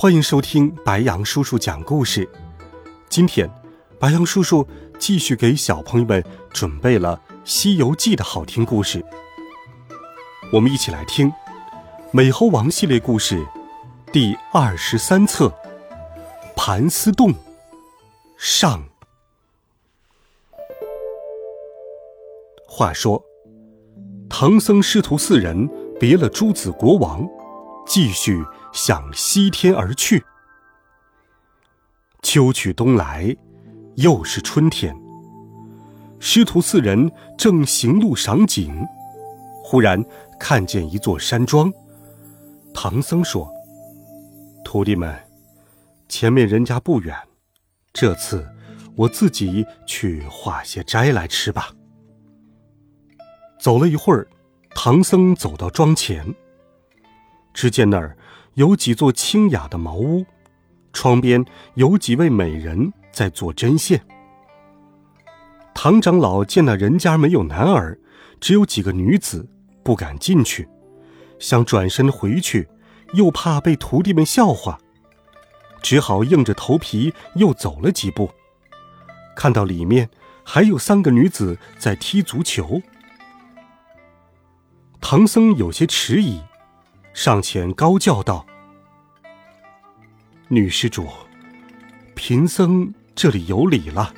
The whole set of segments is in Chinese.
欢迎收听白羊叔叔讲故事。今天，白羊叔叔继续给小朋友们准备了《西游记》的好听故事。我们一起来听《美猴王》系列故事第二十三册《盘丝洞》上。话说，唐僧师徒四人别了诸子国王。继续向西天而去。秋去冬来，又是春天。师徒四人正行路赏景，忽然看见一座山庄。唐僧说：“徒弟们，前面人家不远，这次我自己去化些斋来吃吧。”走了一会儿，唐僧走到庄前。只见那儿有几座清雅的茅屋，窗边有几位美人在做针线。唐长老见那人家没有男儿，只有几个女子，不敢进去，想转身回去，又怕被徒弟们笑话，只好硬着头皮又走了几步。看到里面还有三个女子在踢足球，唐僧有些迟疑。上前高叫道：“女施主，贫僧这里有礼了，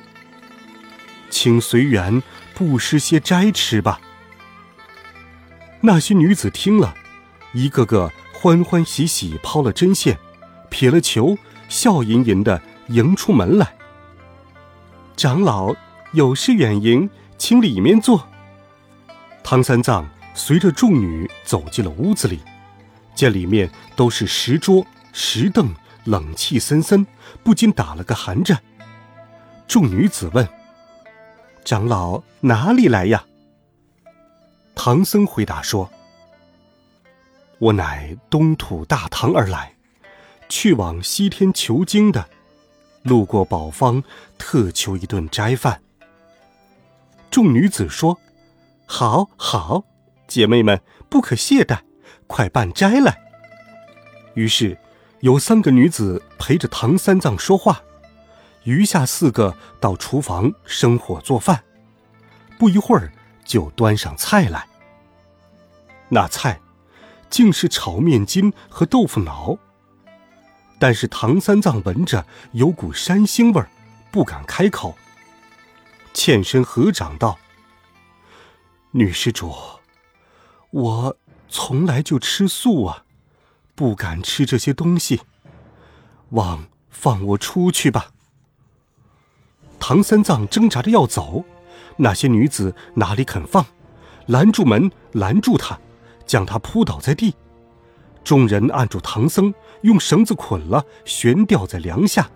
请随缘布施些斋吃吧。”那些女子听了，一个个欢欢喜喜抛了针线，撇了球，笑吟吟的迎出门来。长老有事远迎，请里面坐。唐三藏随着众女走进了屋子里。见里面都是石桌、石凳，冷气森森，不禁打了个寒战。众女子问：“长老哪里来呀？”唐僧回答说：“我乃东土大唐而来，去往西天求经的，路过宝方，特求一顿斋饭。”众女子说：“好，好，姐妹们不可懈怠。”快办斋来！于是，有三个女子陪着唐三藏说话，余下四个到厨房生火做饭。不一会儿，就端上菜来。那菜，竟是炒面筋和豆腐脑。但是唐三藏闻着有股山腥味儿，不敢开口，欠身合掌道：“女施主，我……”从来就吃素啊，不敢吃这些东西。望放我出去吧。唐三藏挣扎着要走，那些女子哪里肯放，拦住门，拦住他，将他扑倒在地。众人按住唐僧，用绳子捆了，悬吊在梁下。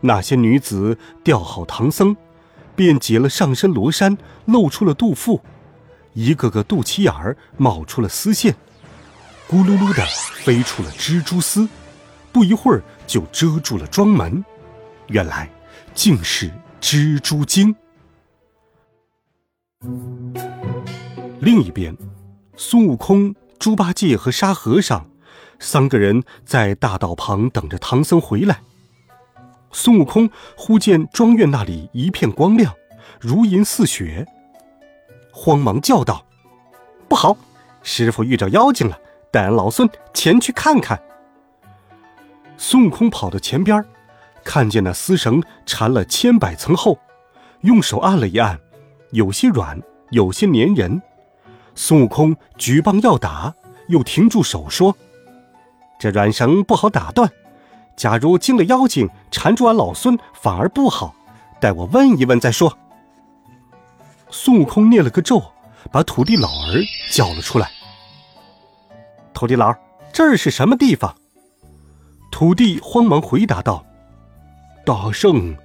那些女子吊好唐僧，便解了上身罗衫，露出了肚腹。一个个肚脐眼儿冒出了丝线，咕噜噜的飞出了蜘蛛丝，不一会儿就遮住了庄门。原来竟是蜘蛛精。另一边，孙悟空、猪八戒和沙和尚三个人在大道旁等着唐僧回来。孙悟空忽见庄院那里一片光亮，如银似雪。慌忙叫道：“不好，师傅遇着妖精了！带俺老孙前去看看。”孙悟空跑到前边，看见那丝绳缠了千百层厚，用手按了一按，有些软，有些粘人。孙悟空举棒要打，又停住手说：“这软绳不好打断，假如惊了妖精，缠住俺老孙反而不好。待我问一问再说。”孙悟空念了个咒，把土地老儿叫了出来。土地老儿，这儿是什么地方？土地慌忙回答道：“大圣，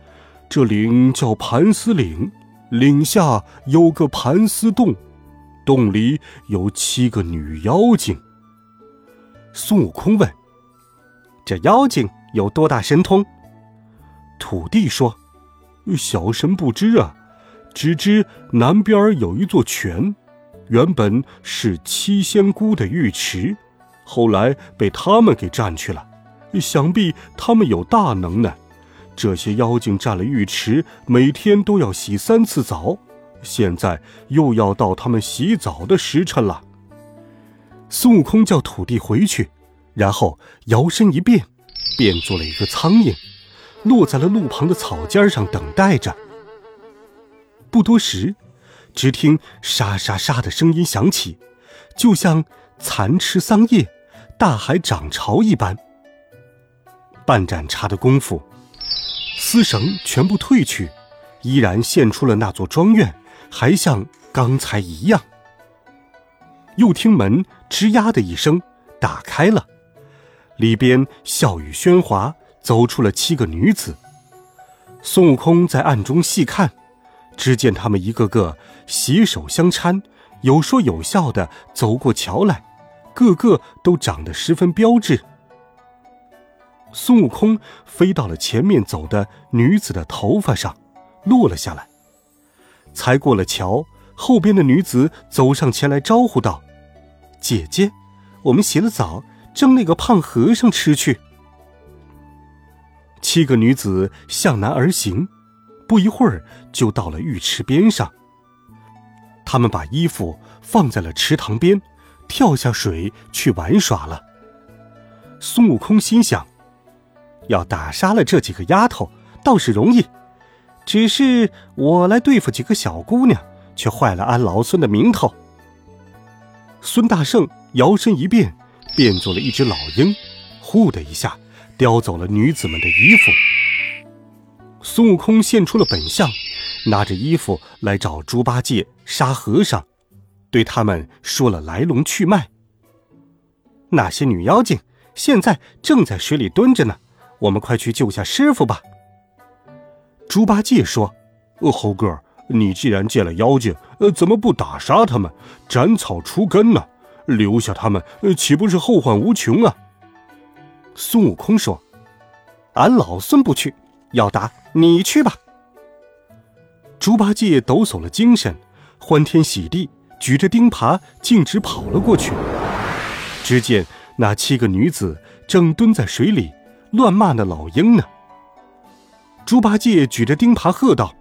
这岭叫盘丝岭，岭下有个盘丝洞，洞里有七个女妖精。”孙悟空问：“这妖精有多大神通？”土地说：“小神不知啊，只知南边有一座泉，原本是七仙姑的浴池，后来被他们给占去了。想必他们有大能耐。这些妖精占了浴池，每天都要洗三次澡，现在又要到他们洗澡的时辰了。”孙悟空叫土地回去，然后摇身一变，变做了一个苍蝇，落在了路旁的草尖上等待着。不多时，只听沙沙沙的声音响起，就像蚕吃桑叶、大海涨潮一般。半盏茶的功夫，丝绳全部褪去，依然现出了那座庄院，还像刚才一样。又听门吱呀的一声打开了，里边笑语喧哗，走出了七个女子。孙悟空在暗中细看，只见他们一个个携手相搀，有说有笑的走过桥来，个个都长得十分标致。孙悟空飞到了前面走的女子的头发上，落了下来。才过了桥。后边的女子走上前来招呼道：“姐姐，我们洗了澡，蒸那个胖和尚吃去。”七个女子向南而行，不一会儿就到了浴池边上。他们把衣服放在了池塘边，跳下水去玩耍了。孙悟空心想：要打杀了这几个丫头倒是容易，只是我来对付几个小姑娘。却坏了俺老孙的名头。孙大圣摇身一变，变做了一只老鹰，呼的一下叼走了女子们的衣服。孙悟空现出了本相，拿着衣服来找猪八戒、沙和尚，对他们说了来龙去脉。那些女妖精现在正在水里蹲着呢，我们快去救下师傅吧。猪八戒说：“呃，猴哥。”你既然见了妖精，呃，怎么不打杀他们，斩草除根呢？留下他们，呃，岂不是后患无穷啊？孙悟空说：“俺老孙不去，要打你去吧。”猪八戒抖擞了精神，欢天喜地，举着钉耙径直跑了过去。只见那七个女子正蹲在水里乱骂那老鹰呢。猪八戒举着钉耙喝道。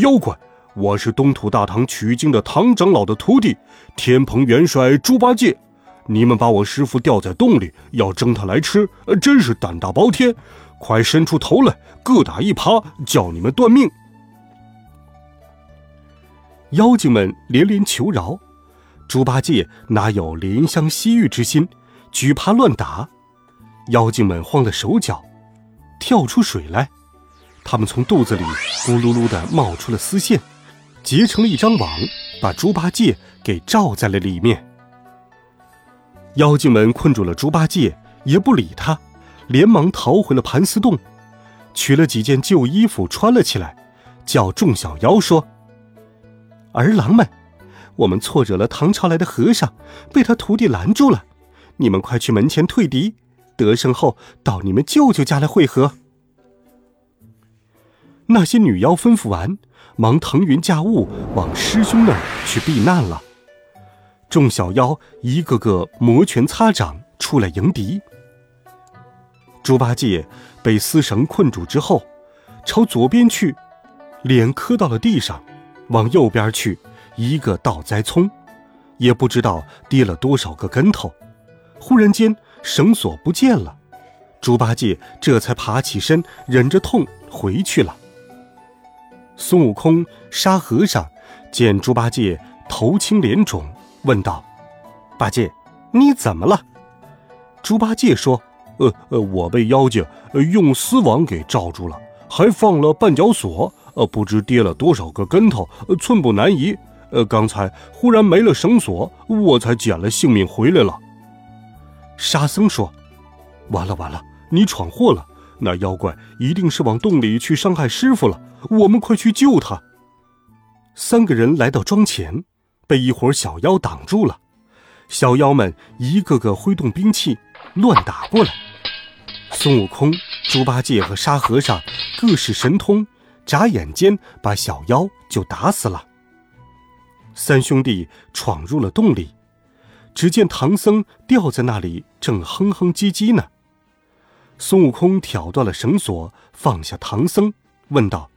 妖怪，我是东土大唐取经的唐长老的徒弟，天蓬元帅猪八戒。你们把我师傅吊在洞里，要蒸他来吃，真是胆大包天！快伸出头来，各打一耙，叫你们断命！妖精们连连求饶，猪八戒哪有怜香惜玉之心，举耙乱打，妖精们慌了手脚，跳出水来。他们从肚子里咕噜噜的冒出了丝线，结成了一张网，把猪八戒给罩在了里面。妖精们困住了猪八戒，也不理他，连忙逃回了盘丝洞，取了几件旧衣服穿了起来，叫众小妖说：“儿郎们，我们错惹了唐朝来的和尚，被他徒弟拦住了，你们快去门前退敌，得胜后到你们舅舅家来会合。”那些女妖吩咐完，忙腾云驾雾往师兄那儿去避难了。众小妖一个个摩拳擦掌出来迎敌。猪八戒被丝绳困住之后，朝左边去，脸磕到了地上；往右边去，一个倒栽葱，也不知道跌了多少个跟头。忽然间，绳索不见了，猪八戒这才爬起身，忍着痛回去了。孙悟空、沙和尚见猪八戒头青脸肿，问道：“八戒，你怎么了？”猪八戒说：“呃呃，我被妖精用丝网给罩住了，还放了绊脚索，呃，不知跌了多少个跟头，寸步难移。呃，刚才忽然没了绳索，我才捡了性命回来了。”沙僧说：“完了完了，你闯祸了，那妖怪一定是往洞里去伤害师傅了。我们快去救他！”三个人来到庄前，被一伙小妖挡住了。小妖们一个个挥动兵器，乱打过来。孙悟空、猪八戒和沙和尚各使神通，眨眼间把小妖就打死了。三兄弟闯入了洞里，只见唐僧吊在那里，正哼哼唧唧呢。孙悟空挑断了绳索，放下唐僧，问道：“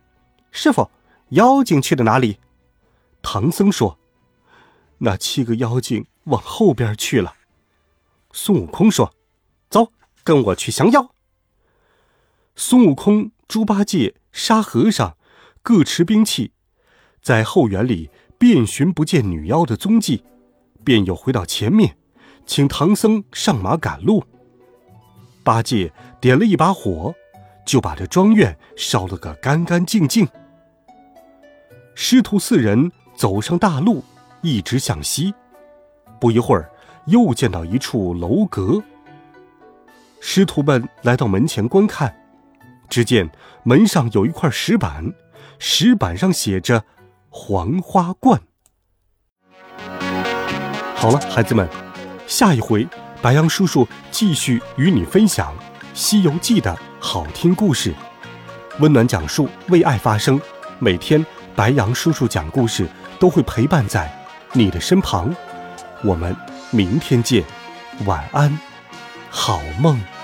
师傅，妖精去了哪里？”唐僧说：“那七个妖精往后边去了。”孙悟空说：“，跟我去降妖。”孙悟空、猪八戒、沙和尚各持兵器，在后园里遍寻不见女妖的踪迹，便又回到前面，请唐僧上马赶路。八戒点了一把火，就把这庄院烧了个干干净净。师徒四人。走上大路，一直向西，不一会儿，又见到一处楼阁。师徒们来到门前观看，只见门上有一块石板，石板上写着“黄花观”。好了，孩子们，下一回白杨叔叔继续与你分享《西游记》的好听故事，温暖讲述，为爱发声。每天，白杨叔叔讲故事。都会陪伴在你的身旁，我们明天见，晚安，好梦。